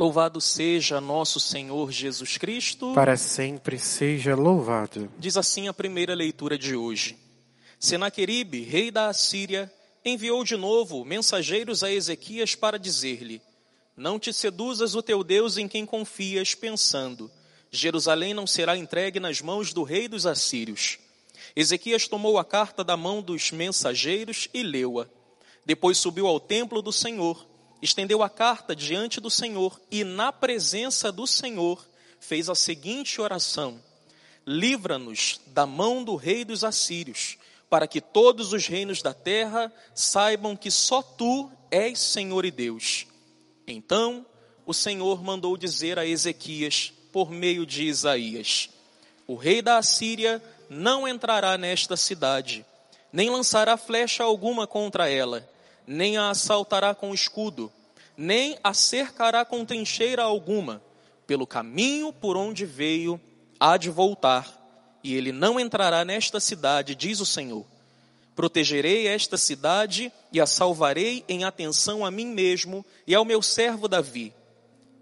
Louvado seja nosso Senhor Jesus Cristo. Para sempre seja louvado. Diz assim a primeira leitura de hoje. Senaqueribe, rei da Assíria, enviou de novo mensageiros a Ezequias para dizer-lhe: Não te seduzas o teu Deus em quem confias, pensando: Jerusalém não será entregue nas mãos do rei dos assírios. Ezequias tomou a carta da mão dos mensageiros e leu-a. Depois subiu ao templo do Senhor, estendeu a carta diante do Senhor e, na presença do Senhor, fez a seguinte oração: Livra-nos da mão do rei dos assírios, para que todos os reinos da terra saibam que só tu és Senhor e Deus. Então o Senhor mandou dizer a Ezequias, por meio de Isaías: O rei da Assíria não entrará nesta cidade, nem lançará flecha alguma contra ela, nem a assaltará com escudo, nem a cercará com trincheira alguma. Pelo caminho por onde veio, há de voltar, e ele não entrará nesta cidade, diz o Senhor. Protegerei esta cidade e a salvarei em atenção a mim mesmo e ao meu servo Davi.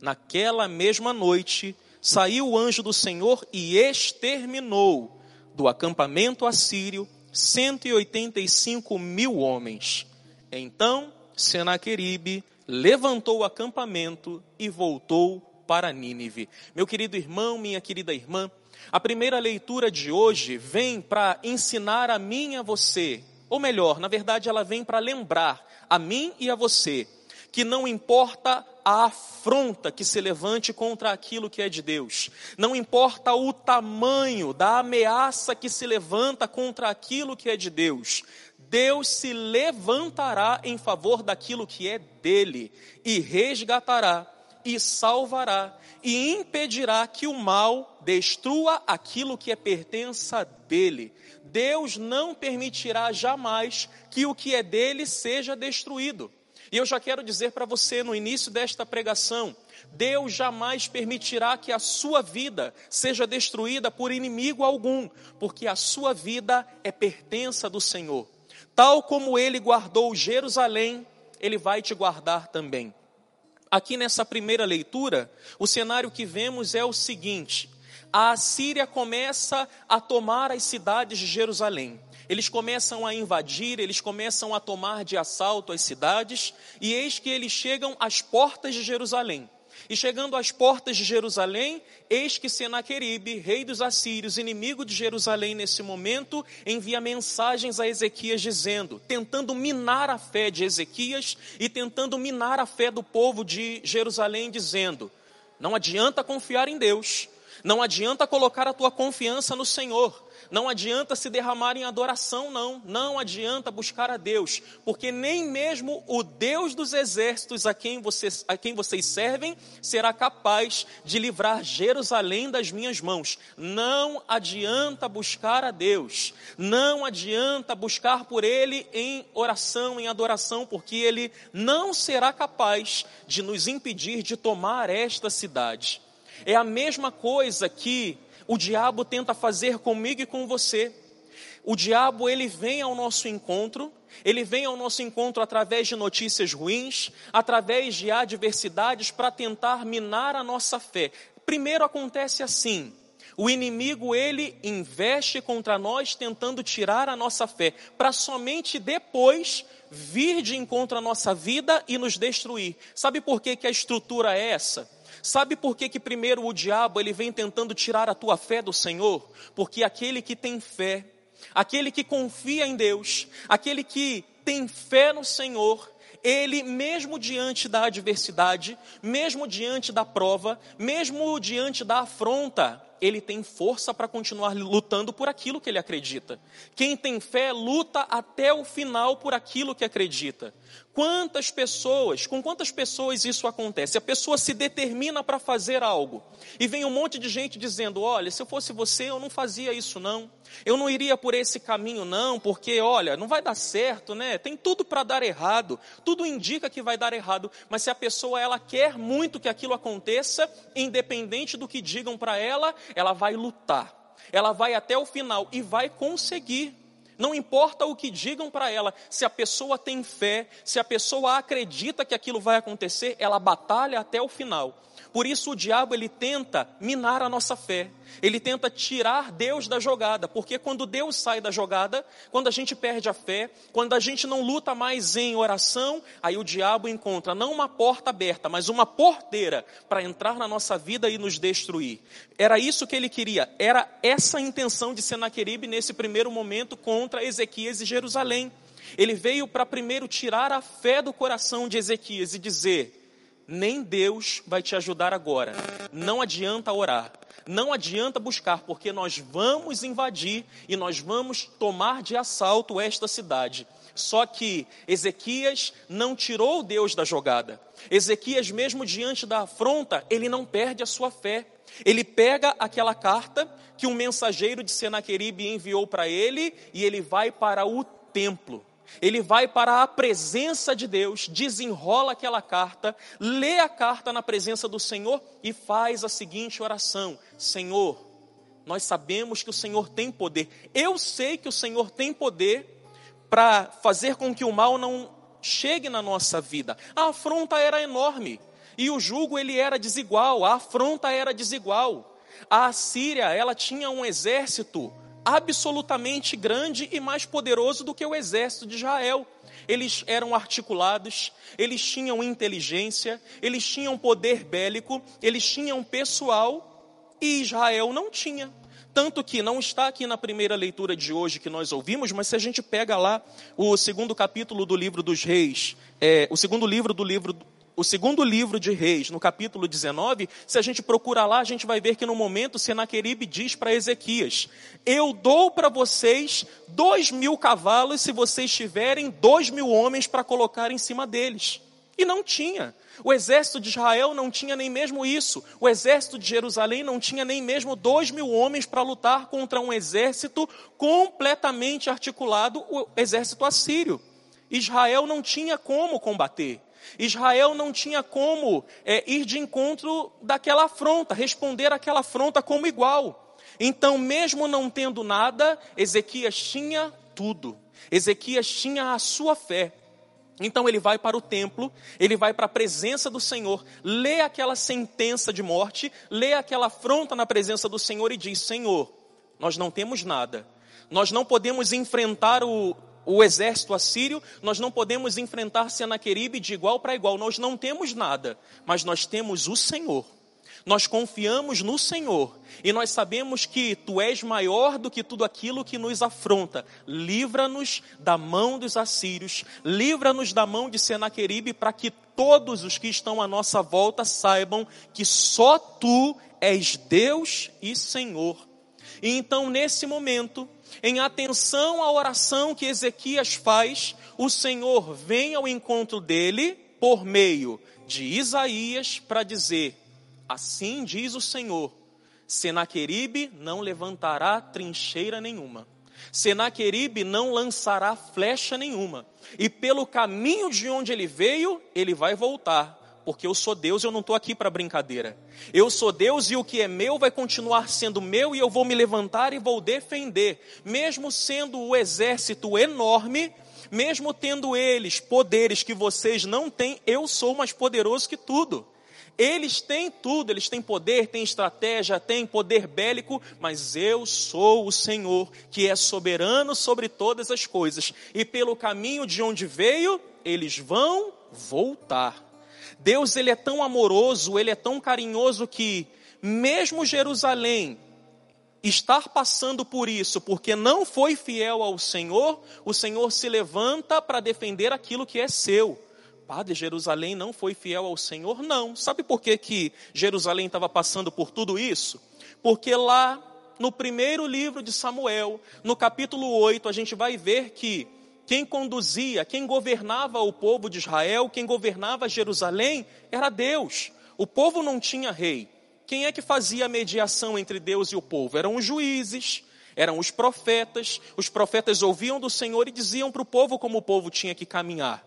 Naquela mesma noite, saiu o anjo do Senhor e exterminou do acampamento assírio 185 mil homens. Então Senaqueribe levantou o acampamento e voltou para Nínive. Meu querido irmão, minha querida irmã, a primeira leitura de hoje vem para ensinar a mim e a você, ou melhor, na verdade, ela vem para lembrar a mim e a você que não importa a afronta que se levante contra aquilo que é de Deus, não importa o tamanho da ameaça que se levanta contra aquilo que é de Deus, Deus se levantará em favor daquilo que é dele e resgatará e salvará e impedirá que o mal destrua aquilo que é pertença dele. Deus não permitirá jamais que o que é dele seja destruído. E eu já quero dizer para você no início desta pregação: Deus jamais permitirá que a sua vida seja destruída por inimigo algum, porque a sua vida é pertença do Senhor. Tal como ele guardou Jerusalém, ele vai te guardar também. Aqui nessa primeira leitura, o cenário que vemos é o seguinte: a Assíria começa a tomar as cidades de Jerusalém. Eles começam a invadir, eles começam a tomar de assalto as cidades, e eis que eles chegam às portas de Jerusalém. E chegando às portas de Jerusalém, eis que Senaqueribe, rei dos assírios, inimigo de Jerusalém nesse momento, envia mensagens a Ezequias dizendo, tentando minar a fé de Ezequias e tentando minar a fé do povo de Jerusalém, dizendo: não adianta confiar em Deus, não adianta colocar a tua confiança no Senhor, não adianta se derramar em adoração, não. Não adianta buscar a Deus, porque nem mesmo o Deus dos exércitos a quem vocês, a quem vocês servem será capaz de livrar Jerusalém das minhas mãos. Não adianta buscar a Deus. Não adianta buscar por Ele em oração, em adoração, porque Ele não será capaz de nos impedir de tomar esta cidade. É a mesma coisa que o diabo tenta fazer comigo e com você. O diabo ele vem ao nosso encontro, ele vem ao nosso encontro através de notícias ruins, através de adversidades para tentar minar a nossa fé. Primeiro acontece assim: o inimigo ele investe contra nós tentando tirar a nossa fé, para somente depois vir de encontro à nossa vida e nos destruir. Sabe por que, que a estrutura é essa? Sabe por que, que primeiro o diabo ele vem tentando tirar a tua fé do Senhor? Porque aquele que tem fé, aquele que confia em Deus, aquele que tem fé no Senhor, ele, mesmo diante da adversidade, mesmo diante da prova, mesmo diante da afronta, ele tem força para continuar lutando por aquilo que ele acredita. Quem tem fé luta até o final por aquilo que acredita. Quantas pessoas, com quantas pessoas isso acontece? A pessoa se determina para fazer algo e vem um monte de gente dizendo: Olha, se eu fosse você, eu não fazia isso, não. Eu não iria por esse caminho, não, porque, olha, não vai dar certo, né? Tem tudo para dar errado, tudo indica que vai dar errado, mas se a pessoa ela quer muito que aquilo aconteça, independente do que digam para ela, ela vai lutar, ela vai até o final e vai conseguir. Não importa o que digam para ela, se a pessoa tem fé, se a pessoa acredita que aquilo vai acontecer, ela batalha até o final. Por isso o diabo ele tenta minar a nossa fé. Ele tenta tirar Deus da jogada, porque quando Deus sai da jogada, quando a gente perde a fé, quando a gente não luta mais em oração, aí o diabo encontra não uma porta aberta, mas uma porteira para entrar na nossa vida e nos destruir. Era isso que ele queria, era essa a intenção de Senaqueribe nesse primeiro momento contra Ezequias e Jerusalém. Ele veio para primeiro tirar a fé do coração de Ezequias e dizer: nem Deus vai te ajudar agora. Não adianta orar, não adianta buscar, porque nós vamos invadir e nós vamos tomar de assalto esta cidade. Só que Ezequias não tirou Deus da jogada. Ezequias, mesmo diante da afronta, ele não perde a sua fé. Ele pega aquela carta que um mensageiro de Senaqueribe enviou para ele e ele vai para o templo. Ele vai para a presença de Deus, desenrola aquela carta, lê a carta na presença do Senhor e faz a seguinte oração: Senhor, nós sabemos que o Senhor tem poder. Eu sei que o Senhor tem poder para fazer com que o mal não chegue na nossa vida. A afronta era enorme e o jugo ele era desigual, a afronta era desigual. A Assíria, ela tinha um exército absolutamente grande e mais poderoso do que o exército de Israel. Eles eram articulados, eles tinham inteligência, eles tinham poder bélico, eles tinham pessoal e Israel não tinha. Tanto que não está aqui na primeira leitura de hoje que nós ouvimos, mas se a gente pega lá o segundo capítulo do livro dos reis, é, o segundo livro do livro o segundo livro de Reis, no capítulo 19, se a gente procurar lá, a gente vai ver que no momento Senaqueribe diz para Ezequias: Eu dou para vocês dois mil cavalos se vocês tiverem dois mil homens para colocar em cima deles. E não tinha. O exército de Israel não tinha nem mesmo isso. O exército de Jerusalém não tinha nem mesmo dois mil homens para lutar contra um exército completamente articulado, o exército assírio. Israel não tinha como combater. Israel não tinha como é, ir de encontro daquela afronta, responder àquela afronta como igual. Então, mesmo não tendo nada, Ezequias tinha tudo. Ezequias tinha a sua fé. Então ele vai para o templo, ele vai para a presença do Senhor, lê aquela sentença de morte, lê aquela afronta na presença do Senhor e diz: Senhor, nós não temos nada, nós não podemos enfrentar o, o exército assírio, nós não podemos enfrentar Senaqueribe de igual para igual. Nós não temos nada, mas nós temos o Senhor. Nós confiamos no Senhor e nós sabemos que Tu és maior do que tudo aquilo que nos afronta. Livra-nos da mão dos assírios, livra-nos da mão de Senaqueribe, para que todos os que estão à nossa volta saibam que só Tu és Deus e Senhor. E então, nesse momento, em atenção à oração que Ezequias faz, o Senhor vem ao encontro dele por meio de Isaías para dizer: Assim diz o Senhor: Senaqueribe não levantará trincheira nenhuma. Senaqueribe não lançará flecha nenhuma, e pelo caminho de onde ele veio, ele vai voltar, porque eu sou Deus e eu não estou aqui para brincadeira. Eu sou Deus e o que é meu vai continuar sendo meu e eu vou me levantar e vou defender, mesmo sendo o exército enorme, mesmo tendo eles poderes que vocês não têm, eu sou mais poderoso que tudo. Eles têm tudo, eles têm poder, têm estratégia, têm poder bélico, mas eu sou o Senhor, que é soberano sobre todas as coisas. E pelo caminho de onde veio, eles vão voltar. Deus ele é tão amoroso, ele é tão carinhoso que mesmo Jerusalém estar passando por isso, porque não foi fiel ao Senhor, o Senhor se levanta para defender aquilo que é seu. Padre, Jerusalém não foi fiel ao Senhor? Não. Sabe por que, que Jerusalém estava passando por tudo isso? Porque lá no primeiro livro de Samuel, no capítulo 8, a gente vai ver que quem conduzia, quem governava o povo de Israel, quem governava Jerusalém, era Deus. O povo não tinha rei. Quem é que fazia a mediação entre Deus e o povo? Eram os juízes, eram os profetas. Os profetas ouviam do Senhor e diziam para o povo como o povo tinha que caminhar.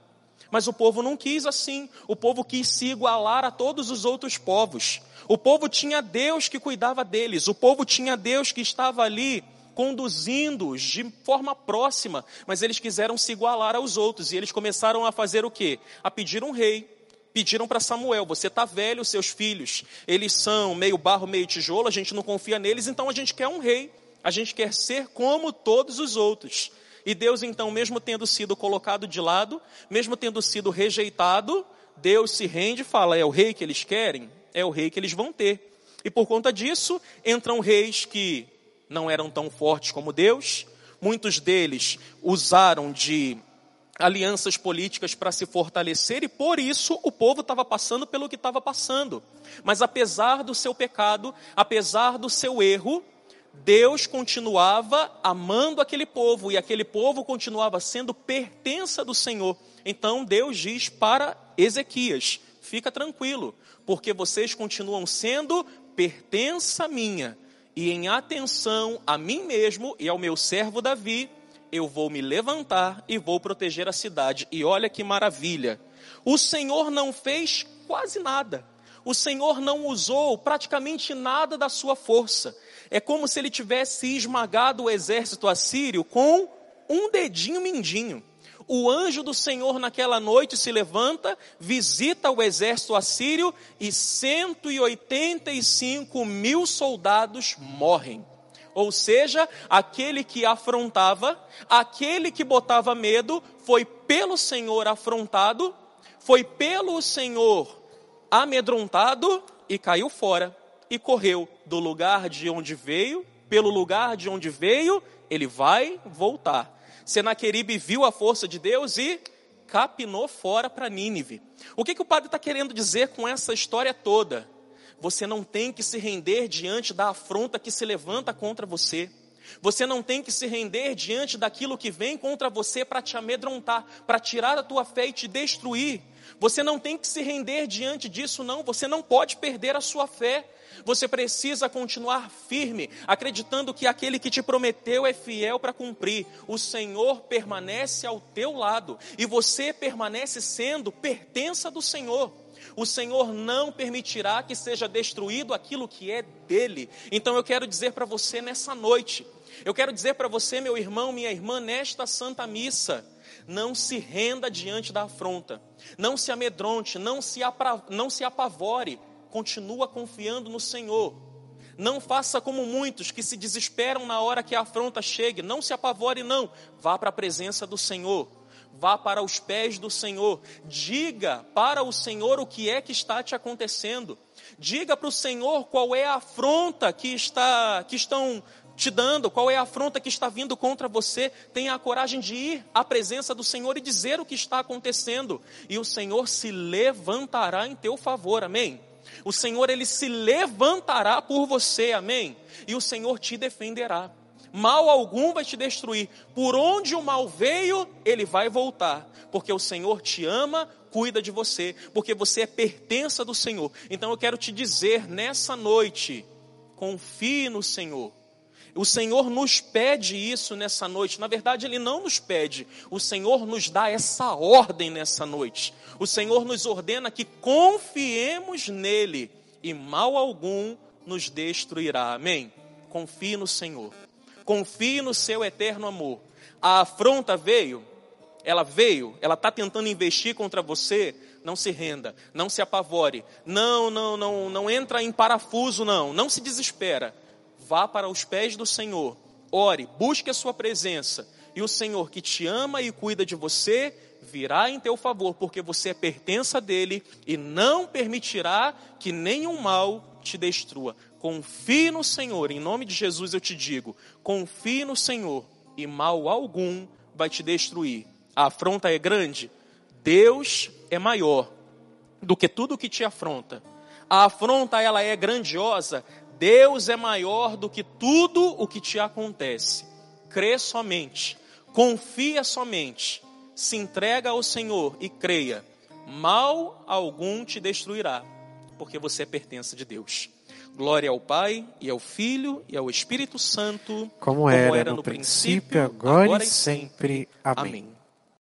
Mas o povo não quis assim. O povo quis se igualar a todos os outros povos. O povo tinha Deus que cuidava deles. O povo tinha Deus que estava ali conduzindo-os de forma próxima, mas eles quiseram se igualar aos outros e eles começaram a fazer o quê? A pedir um rei. Pediram para Samuel: Você está velho, seus filhos, eles são meio barro, meio tijolo, a gente não confia neles, então a gente quer um rei. A gente quer ser como todos os outros. E Deus, então, mesmo tendo sido colocado de lado, mesmo tendo sido rejeitado, Deus se rende e fala: é o rei que eles querem, é o rei que eles vão ter. E por conta disso, entram reis que não eram tão fortes como Deus, muitos deles usaram de alianças políticas para se fortalecer e por isso o povo estava passando pelo que estava passando. Mas apesar do seu pecado, apesar do seu erro, Deus continuava amando aquele povo e aquele povo continuava sendo pertença do Senhor. Então Deus diz para Ezequias: fica tranquilo, porque vocês continuam sendo pertença minha. E em atenção a mim mesmo e ao meu servo Davi, eu vou me levantar e vou proteger a cidade. E olha que maravilha! O Senhor não fez quase nada. O Senhor não usou praticamente nada da sua força. É como se ele tivesse esmagado o exército assírio com um dedinho mindinho. O anjo do Senhor naquela noite se levanta, visita o exército assírio e 185 mil soldados morrem. Ou seja, aquele que afrontava, aquele que botava medo, foi pelo Senhor afrontado, foi pelo Senhor amedrontado e caiu fora e correu do lugar de onde veio, pelo lugar de onde veio, ele vai voltar. Senaqueribe viu a força de Deus e capinou fora para Nínive. O que, que o padre está querendo dizer com essa história toda? Você não tem que se render diante da afronta que se levanta contra você. Você não tem que se render diante daquilo que vem contra você para te amedrontar, para tirar a tua fé e te destruir. Você não tem que se render diante disso, não. Você não pode perder a sua fé. Você precisa continuar firme, acreditando que aquele que te prometeu é fiel para cumprir. O Senhor permanece ao teu lado e você permanece sendo pertença do Senhor. O Senhor não permitirá que seja destruído aquilo que é dele. Então eu quero dizer para você nessa noite, eu quero dizer para você, meu irmão, minha irmã, nesta santa missa, não se renda diante da afronta, não se amedronte, não se, apra, não se apavore, continua confiando no Senhor. Não faça como muitos que se desesperam na hora que a afronta chegue. Não se apavore, não. Vá para a presença do Senhor. Vá para os pés do Senhor. Diga para o Senhor o que é que está te acontecendo. Diga para o Senhor qual é a afronta que, está, que estão te dando, qual é a afronta que está vindo contra você. Tenha a coragem de ir à presença do Senhor e dizer o que está acontecendo. E o Senhor se levantará em teu favor. Amém? O Senhor ele se levantará por você, amém? E o Senhor te defenderá. Mal algum vai te destruir. Por onde o mal veio, ele vai voltar, porque o Senhor te ama, cuida de você, porque você é pertença do Senhor. Então eu quero te dizer nessa noite, confie no Senhor. O Senhor nos pede isso nessa noite. Na verdade, Ele não nos pede, o Senhor nos dá essa ordem nessa noite. O Senhor nos ordena que confiemos nele e mal algum nos destruirá. Amém? Confie no Senhor. Confie no seu eterno amor. A afronta veio, ela veio, ela está tentando investir contra você. Não se renda, não se apavore, não, não, não, não entra em parafuso, não, não se desespera vá para os pés do Senhor, ore, busque a sua presença, e o Senhor que te ama e cuida de você virá em teu favor, porque você é pertença dele e não permitirá que nenhum mal te destrua. Confie no Senhor, em nome de Jesus eu te digo: confie no Senhor e mal algum vai te destruir. A afronta é grande, Deus é maior do que tudo que te afronta. A afronta ela é grandiosa, Deus é maior do que tudo o que te acontece. Crê somente, confia somente, se entrega ao Senhor e creia. Mal algum te destruirá, porque você é pertença de Deus. Glória ao Pai, e ao Filho, e ao Espírito Santo, como, como era, era, no, princípio, agora, agora e sempre. Amém. Amém.